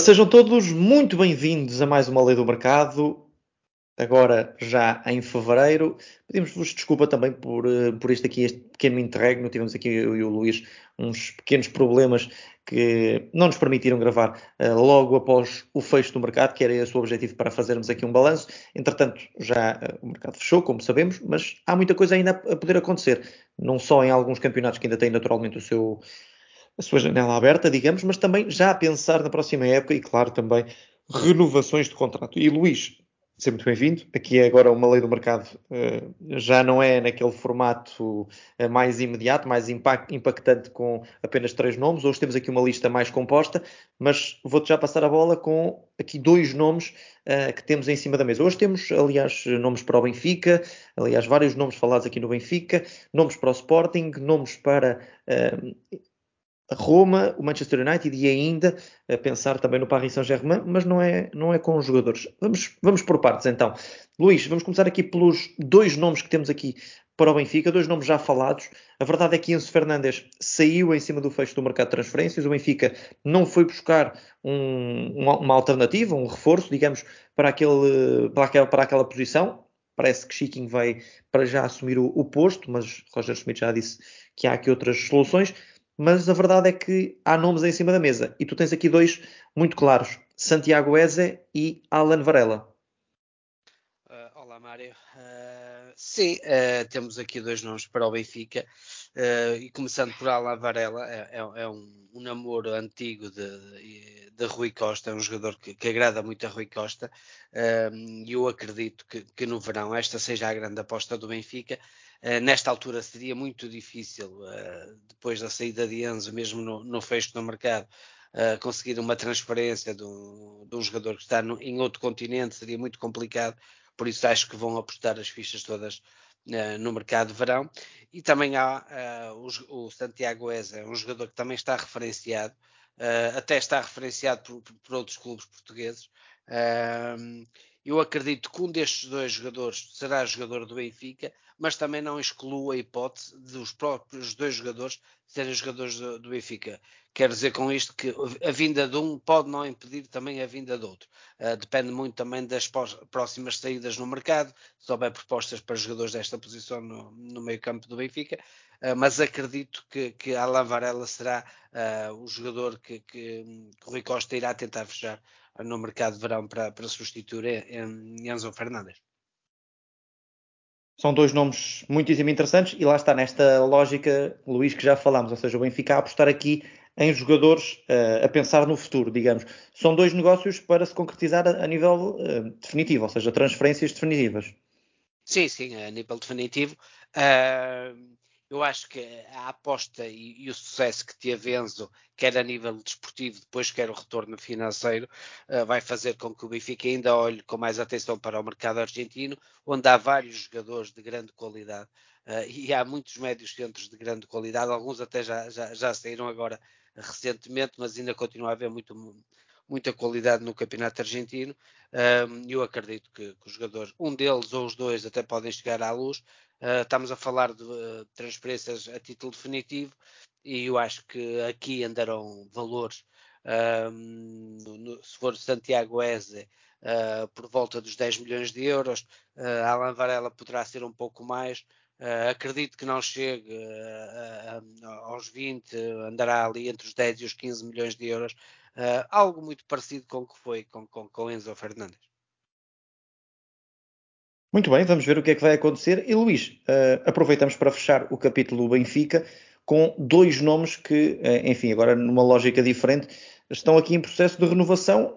Sejam todos muito bem-vindos a mais uma Lei do Mercado, agora já em fevereiro. Pedimos-vos desculpa também por, eh, por este aqui, este pequeno interregno. Tivemos aqui eu e o Luís uns pequenos problemas que não nos permitiram gravar uh, logo após o fecho do mercado, que era esse o objetivo para fazermos aqui um balanço. Entretanto, já uh, o mercado fechou, como sabemos, mas há muita coisa ainda a poder acontecer, não só em alguns campeonatos que ainda têm naturalmente o seu a sua janela aberta, digamos, mas também já a pensar na próxima época e, claro, também renovações de contrato. E Luís, seja muito bem-vindo. Aqui é agora uma lei do mercado, eh, já não é naquele formato eh, mais imediato, mais impactante com apenas três nomes. Hoje temos aqui uma lista mais composta, mas vou-te já passar a bola com aqui dois nomes uh, que temos em cima da mesa. Hoje temos, aliás, nomes para o Benfica, aliás, vários nomes falados aqui no Benfica, nomes para o Sporting, nomes para Roma, o Manchester United e ainda a pensar também no Paris Saint-Germain, mas não é, não é com os jogadores. Vamos, vamos por partes então. Luís, vamos começar aqui pelos dois nomes que temos aqui para o Benfica, dois nomes já falados. A verdade é que Enzo Fernandes saiu em cima do fecho do mercado de transferências. O Benfica não foi buscar um, uma, alternativa, um reforço, digamos, para, aquele, para, aquela, para aquela posição. Parece que Chiquinho vai para já assumir o, o posto, mas Roger Schmidt já disse que há aqui outras soluções mas a verdade é que há nomes em cima da mesa e tu tens aqui dois muito claros: Santiago Eze e Alan Varela. Uh, olá, Mário. Uh, sim, uh, temos aqui dois nomes para o Benfica. E começando por Alan Varela, é, é, é um, um, namoro antigo de, de, Rui Costa, é um jogador que, que agrada muito a Rui Costa. E eu acredito que, que no verão esta seja a grande aposta do Benfica. Eh, nesta altura seria muito difícil, uh, depois da saída de Enzo, mesmo no, no fecho do mercado, uh, conseguir uma transferência de um, de um jogador que está no, em outro continente, seria muito complicado, por isso acho que vão apostar as fichas todas no mercado de verão. E também há o, o, Santiago Eza, um jogador que também está referenciado, até está referenciado por, por outros clubes portugueses. eu acredito que um destes dois jogadores será jogador do Benfica, mas também não excluo a hipótese dos próprios dois jogadores serem jogadores do, do Benfica. Quero dizer com isto que a vinda de um pode não impedir também a vinda do outro. Uh, depende muito também das próximas saídas no mercado, se houver propostas para jogadores desta posição no, no meio campo do Benfica, uh, mas acredito que, que Alain Varela será uh, o jogador que, que, que o Rui Costa irá tentar fechar no mercado de verão para, para substituir Enzo Fernandes. São dois nomes muitíssimo interessantes e lá está nesta lógica, Luís, que já falámos, ou seja, o Benfica a apostar aqui em jogadores uh, a pensar no futuro, digamos. São dois negócios para se concretizar a, a nível uh, definitivo, ou seja, transferências definitivas. Sim, sim, a nível definitivo. Uh, eu acho que a aposta e, e, o sucesso que teve Enzo, quer a nível desportivo, depois quer o retorno financeiro, uh, vai fazer com que o Benfica ainda olhe com mais atenção para o mercado argentino, onde há vários jogadores de grande qualidade uh, e há muitos médios centros de grande qualidade, alguns até já, já, já saíram agora recentemente, mas ainda continua a haver muito, muita qualidade no campeonato argentino. Um, eu acredito que, que os jogadores, um deles ou os dois, até podem chegar à luz. Uh, estamos a falar de uh, transferências a título definitivo e eu acho que aqui andarão valores. Um, no, se for Santiago Eze, uh, por volta dos 10 milhões de euros, uh, Alan Varela poderá ser um pouco mais. Uh, acredito que não chegue uh, uh, aos 20, andará ali entre os 10 e os 15 milhões de euros, algo muito parecido com o que foi com, com, com Enzo Fernandes. Muito bem, vamos ver o que é que vai acontecer. E Luís, uh, aproveitamos para fechar o capítulo Benfica com dois nomes que, uh, enfim, agora numa lógica diferente, estão aqui em processo de renovação.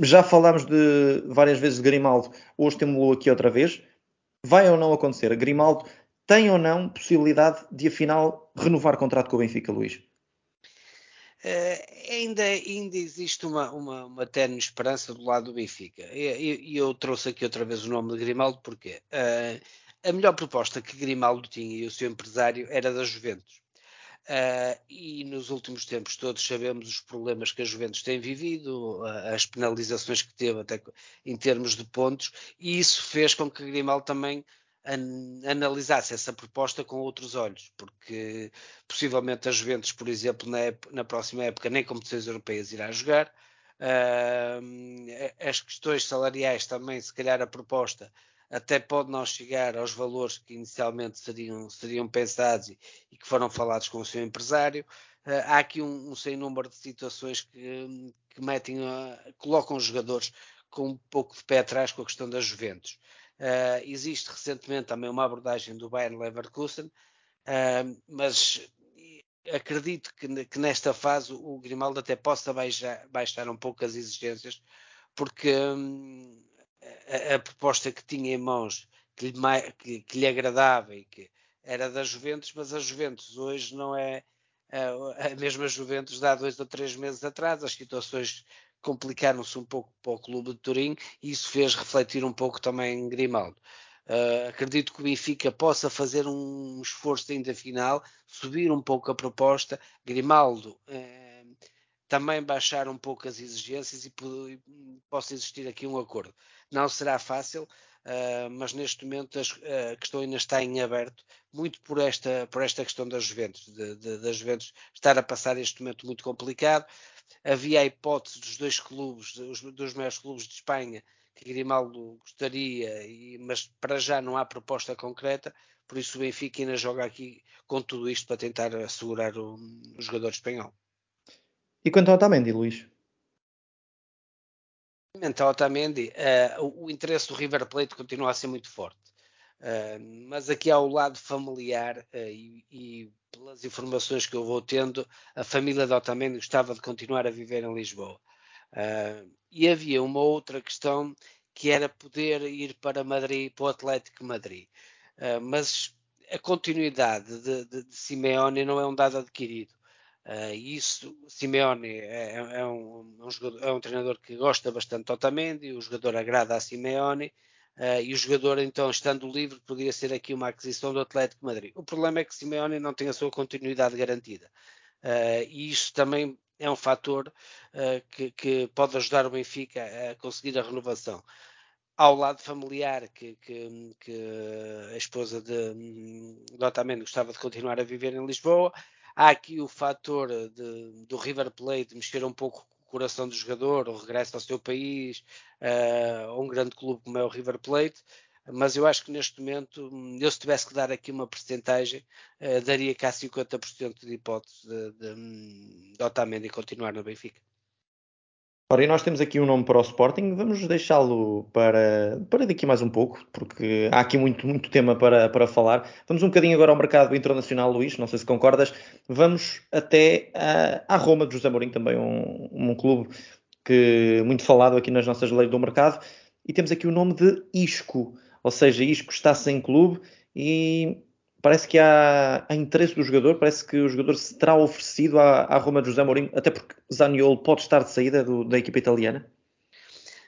já falámos de várias vezes de Grimaldo, hoje temos-lo aqui outra vez. Vai ou não acontecer? Grimaldo tem ou não possibilidade de afinal renovar contrato com o Benfica, Luís? Uh, ainda, ainda existe uma, uma, uma tenue esperança do lado do Benfica. E eu, eu, trouxe aqui outra vez o nome de Grimaldo porque uh, a melhor proposta que Grimaldo tinha e o seu empresário era da Juventus. Uh, e nos últimos tempos todos sabemos os problemas que a Juventus tem vivido, as penalizações que teve até em termos de pontos, e isso fez com que Grimaldo também analisasse essa proposta com outros olhos, porque possivelmente a Juventus, por exemplo, na, na próxima época nem competições europeias irá jogar, Uh, as questões salariais também, se calhar a proposta até pode não chegar aos valores que inicialmente seriam, seriam pensados e, e que foram falados com o seu empresário. Uh, há aqui um, um sem número de situações que, que metem, colocam os jogadores com um pouco de pé atrás com a questão das Juventus. Uh, existe recentemente também uma abordagem do Bayern Leverkusen, mas acredito que, que, nesta fase o Grimaldo até possa baixar, baixar um pouco as exigências, porque hum, a, a, proposta que tinha em mãos que lhe, que, que lhe, agradava e que era da Juventus, mas a Juventus hoje não é a, a mesma Juventus de há dois ou três meses atrás. As situações complicaram-se um pouco para o clube de Turim e isso fez refletir um pouco também Grimaldo. Uh, acredito que o Benfica possa fazer um esforço ainda final, subir um pouco a proposta. Grimaldo uh, também baixar um pouco as exigências e, e possa existir aqui um acordo. Não será fácil, uh, mas neste momento a questão ainda está em aberto, muito por esta, por esta questão das Juventus, de, das Juventus estar a passar este momento muito complicado. Havia a hipótese dos dois clubes, dos, dos maiores clubes de Espanha, que Grimaldo gostaria, e, mas para já não há proposta concreta, por isso o Benfica ainda joga aqui com tudo isto para tentar assegurar o, o jogador espanhol. E quanto ao Otamendi, Luís? Quanto ao Otamendi, uh, o, o, interesse do River Plate continua a ser muito forte. Uh, mas aqui ao lado familiar uh, e, e, pelas informações que eu vou tendo, a família de Otamendi gostava de continuar a viver em Lisboa. Uh, e havia uma outra questão que era poder ir para Madrid, para o Atlético Madrid. Uh, mas a continuidade de, de, de, Simeone não é um dado adquirido. Uh, isso, Simeone é, é, um, é, um jogador, é, um, treinador que gosta bastante de Otamendi, o jogador agrada a Simeone, uh, e o jogador, então, estando livre, poderia ser aqui uma aquisição do Atlético Madrid. O problema é que Simeone não tem a sua continuidade garantida. Uh, e isso também é um fator uh, que, que, pode ajudar o Benfica a conseguir a renovação. Ao lado familiar, que, que, que a esposa de, de Otamendi gostava de continuar a viver em Lisboa, há aqui o fator de, do River Plate mexer um pouco coração do jogador, o regresso ao seu país, uh, um grande clube como é o River Plate, mas eu acho que neste momento, eu se tivesse que dar aqui uma porcentagem, uh, daria cá 50% de hipótese de, de, de Otamendi continuar no Benfica. Ora, e nós temos aqui um nome para o Sporting, vamos deixá-lo para, para daqui mais um pouco, porque há aqui muito, muito tema para, para falar. Vamos um bocadinho agora ao mercado internacional, Luís, não sei se concordas. Vamos até a, à Roma de José Mourinho, também um, um clube que muito falado aqui nas nossas leis do mercado. E temos aqui o nome de Isco. Ou seja, Isco está sem clube e parece que há, há, interesse do jogador, parece que o jogador se terá oferecido à, à Roma de José Mourinho, até porque Zaniolo pode estar de saída do, da equipa italiana.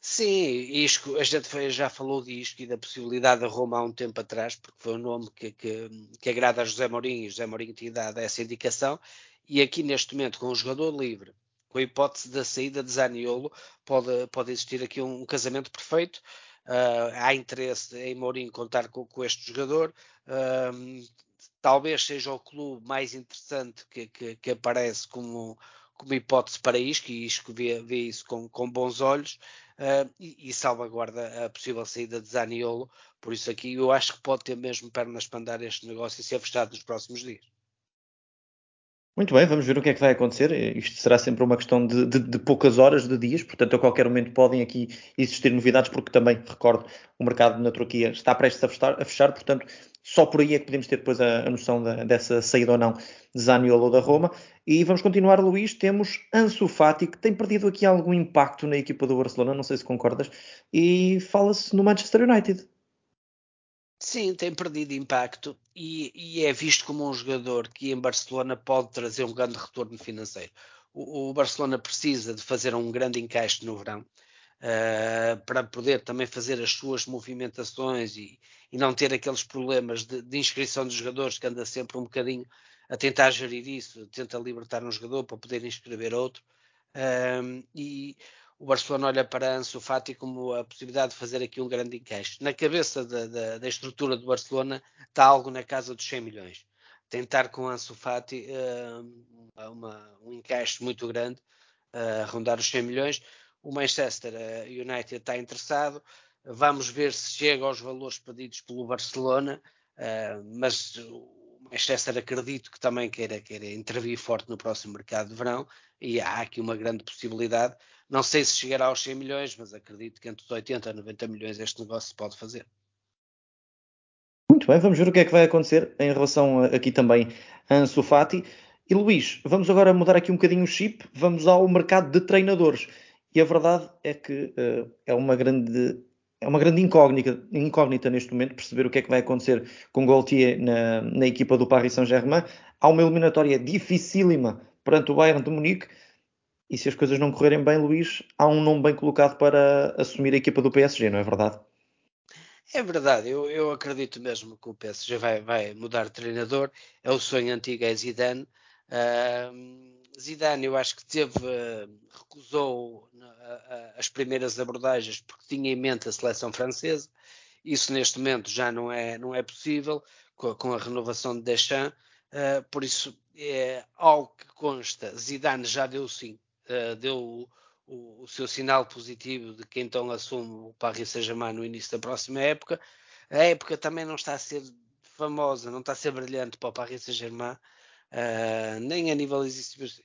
Sim, Isco, a gente já falou disto e da possibilidade da Roma há um tempo atrás, porque foi um nome que, que, que agrada a José Mourinho, e José Mourinho tinha dado essa indicação, e aqui neste momento, com o jogador livre, com a hipótese da saída de Zaniolo, pode, pode existir aqui um, um casamento perfeito, Uh, há interesse em Mourinho contar com, com este jogador. Uh, talvez seja o clube mais interessante que, que, que aparece como, como hipótese para isto, e isto vê, vê isso com, com bons olhos uh, e, e, salvaguarda a possível saída de Zaniolo. Por isso aqui eu acho que pode ter mesmo pernas para andar este negócio e ser fechado nos próximos dias. Muito bem, vamos ver o que é que vai acontecer. Isto será sempre uma questão de, de, de, poucas horas, de dias, portanto, a qualquer momento podem aqui existir novidades, porque também, recordo, o mercado na Turquia está prestes a fechar, a fechar portanto, só por aí é que podemos ter depois a, a noção da, dessa saída ou não de Zaniolo da Roma. E vamos continuar, Luís. Temos Ansu Fati, que tem perdido aqui algum impacto na equipa do Barcelona, não sei se concordas, e fala-se no Manchester United. Sim, tem perdido impacto e, e, é visto como um jogador que em Barcelona pode trazer um grande retorno financeiro. O, o Barcelona precisa de fazer um grande encaixe no verão uh, para poder também fazer as suas movimentações e, e não ter aqueles problemas de, de, inscrição dos jogadores que anda sempre um bocadinho a tentar gerir isso, tenta libertar um jogador para poder inscrever outro. Uh, o Barcelona olha para Ansu Fati como a possibilidade de fazer aqui um grande encaixe. Na cabeça da, da, da estrutura do Barcelona está algo na casa dos 100 milhões. Tentar com Ansu Fati uh, uma, um encaixe muito grande, uh, rondar os 100 milhões. o Manchester United está interessado. Vamos ver se chega aos valores pedidos pelo Barcelona, mas o Manchester acredito que também queira, queira intervir forte no próximo mercado de verão e há aqui uma grande possibilidade. Não sei se chegará aos 100 milhões, mas acredito que entre os 80 e 90 milhões este negócio se pode fazer. Muito bem, vamos ver o que é que vai acontecer em relação aqui também a Ansu Fati. E Luís, vamos agora mudar aqui um bocadinho o chip, vamos ao mercado de treinadores. E a verdade é que uh, é uma grande é uma grande incógnita, incógnita neste momento perceber o que é que vai acontecer com Gaultier na, na equipa do Paris Saint-Germain. Há uma eliminatória dificílima perante o Bayern de Munique e se as coisas não correrem bem, Luís, há um nome bem colocado para assumir a equipa do PSG, não é verdade? É verdade, eu, eu acredito mesmo que o PSG vai, vai mudar de treinador. É o sonho antigo, é Zidane. Uh, Zidane, eu acho que teve, recusou as primeiras abordagens porque tinha em mente a seleção francesa. Isso neste momento já não é, não é possível com a, renovação de Deschamps. Por isso, é algo que consta, Zidane já deu sim, deu o, o, seu sinal positivo de que então assume o Paris Saint-Germain no início da próxima época. A época também não está a ser famosa, não está a ser brilhante para o Paris Saint-Germain, uh, nem a nível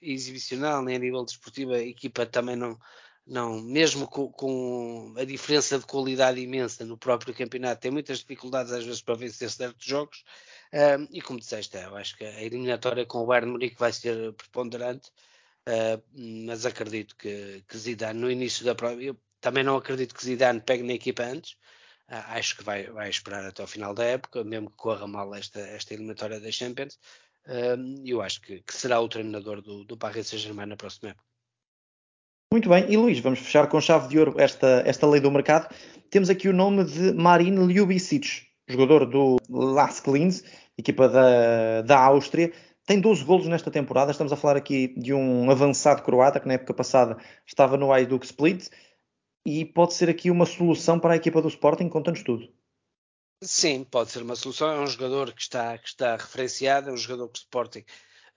exibicional, nem a nível desportivo, a equipa também não, não mesmo com, com, a diferença de qualidade imensa no próprio campeonato, tem muitas dificuldades às vezes para vencer certos jogos. Uh, e como disseste, eu acho que a eliminatória com o Bayern Munique vai ser preponderante. Uh, mas acredito que, que, Zidane no início da prova, eu também não acredito que Zidane pegue na equipa antes, acho que vai, vai esperar até o final da época, mesmo que corra mal esta, esta eliminatória da Champions, uh, eu acho que, que, será o treinador do, do Paris Saint-Germain na próxima época. Muito bem, e Luís, vamos fechar com chave de ouro esta, esta lei do mercado. Temos aqui o nome de Marin Ljubicic, jogador do Lask Linz, equipa da, da Áustria, tem 12 golos nesta temporada. Estamos a falar aqui de um avançado croata que na época passada estava no Hajduk Split e pode ser aqui uma solução para a equipa do Sporting, conta-nos tudo. Sim, pode ser uma solução. É um jogador que está, que está referenciado, é um jogador que o Sporting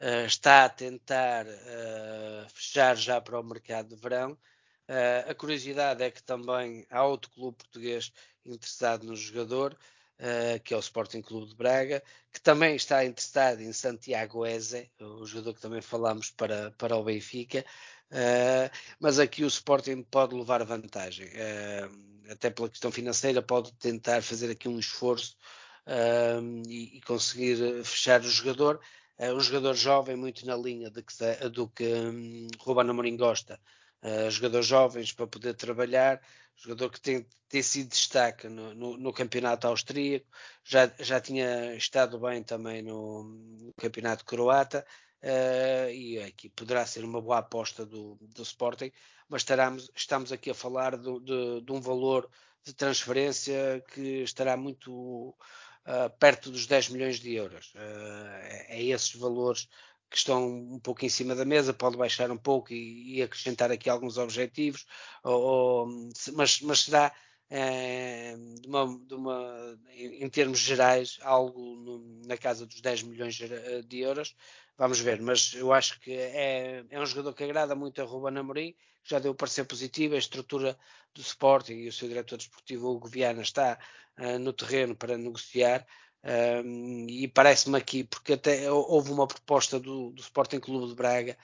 uh, está a tentar uh, fechar já para o mercado de verão. Uh, a curiosidade é que também há outro clube português interessado no jogador que é o Sporting Clube de Braga, que também está interessado em Santiago Eze, o jogador que também falámos para, para o Benfica, uh, mas aqui o Sporting pode levar vantagem, uh, até pela questão financeira, pode tentar fazer aqui um esforço e, e, conseguir fechar o jogador. Um jogador jovem, muito na linha de que, do que um, Ruben Amorim gosta, uh, jogadores jovens para poder trabalhar, jogador que tem, tem sido destaque no, no, no, campeonato austríaco, já, já tinha estado bem também no, no campeonato croata, uh, e aqui poderá ser uma boa aposta do, do Sporting, mas estaremos, estamos aqui a falar do, de, de, um valor de transferência que estará muito uh, perto dos 10 milhões de euros. Uh, é, é esses valores que estão um pouco em cima da mesa, pode baixar um pouco e, e acrescentar aqui alguns objetivos, ou, ou, mas, mas será é, de uma, de uma, em termos gerais algo no, na casa dos 10 milhões de euros. Vamos ver, mas eu acho que é, é um jogador que agrada muito a Ruben Amorim, já deu parecer positivo, a estrutura do Sporting e o seu diretor desportivo, Hugo Viana, está uh, no terreno para negociar. Um, e parece-me aqui, porque até houve uma proposta do, do Sporting Clube de Braga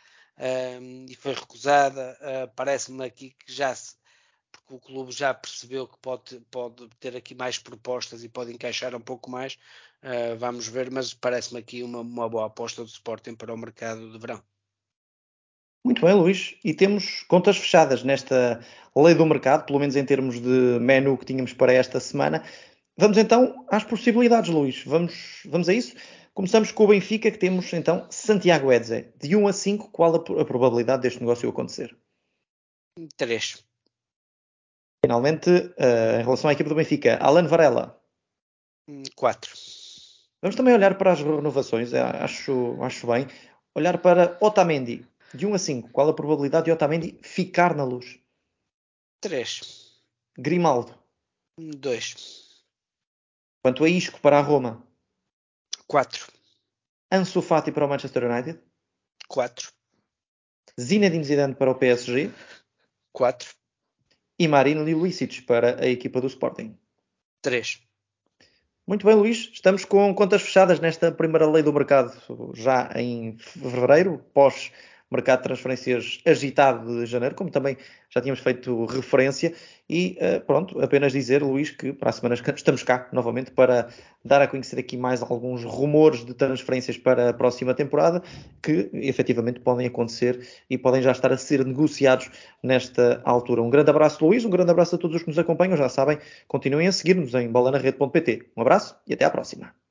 um, e foi recusada, uh, parece-me aqui que já se, porque o clube já percebeu que pode, pode ter aqui mais propostas e pode encaixar um pouco mais, uh, vamos ver, mas parece-me aqui uma, uma boa aposta do Sporting para o mercado de verão. Muito bem, Luís. E temos contas fechadas nesta lei do mercado, pelo menos em termos de menu que tínhamos para esta semana. Vamos então às possibilidades, Luís. Vamos, vamos a isso? Começamos com o Benfica, que temos então Santiago Edze. De 1 a 5, qual a, a probabilidade deste negócio acontecer? 3. Finalmente, uh, em relação à equipe do Benfica, Alan Varela. 4. Vamos também olhar para as renovações, eh, acho, acho bem. Olhar para Otamendi. De 1 a 5, qual a probabilidade de Otamendi ficar na luz? 3. Grimaldo. 2. Quanto a Isco para a Roma? 4. Ansu Fati para o Manchester United? 4. Zinedine Zidane para o PSG? 4. e Marino Lilicic para a equipa do Sporting. 3. Muito bem, Luís. Estamos com contas fechadas nesta primeira lei do mercado já em fevereiro, pós mercado de transferências agitado de janeiro, como também já tínhamos feito referência. E uh, pronto, apenas dizer, Luís, que para a semana estamos cá novamente para dar a conhecer aqui mais alguns rumores de transferências para a próxima temporada que efetivamente podem acontecer e podem já estar a ser negociados nesta altura. Um grande abraço, Luís, um grande abraço a todos os que nos acompanham. Já sabem, continuem a seguir-nos em bolanarede.pt. Um abraço e até à próxima.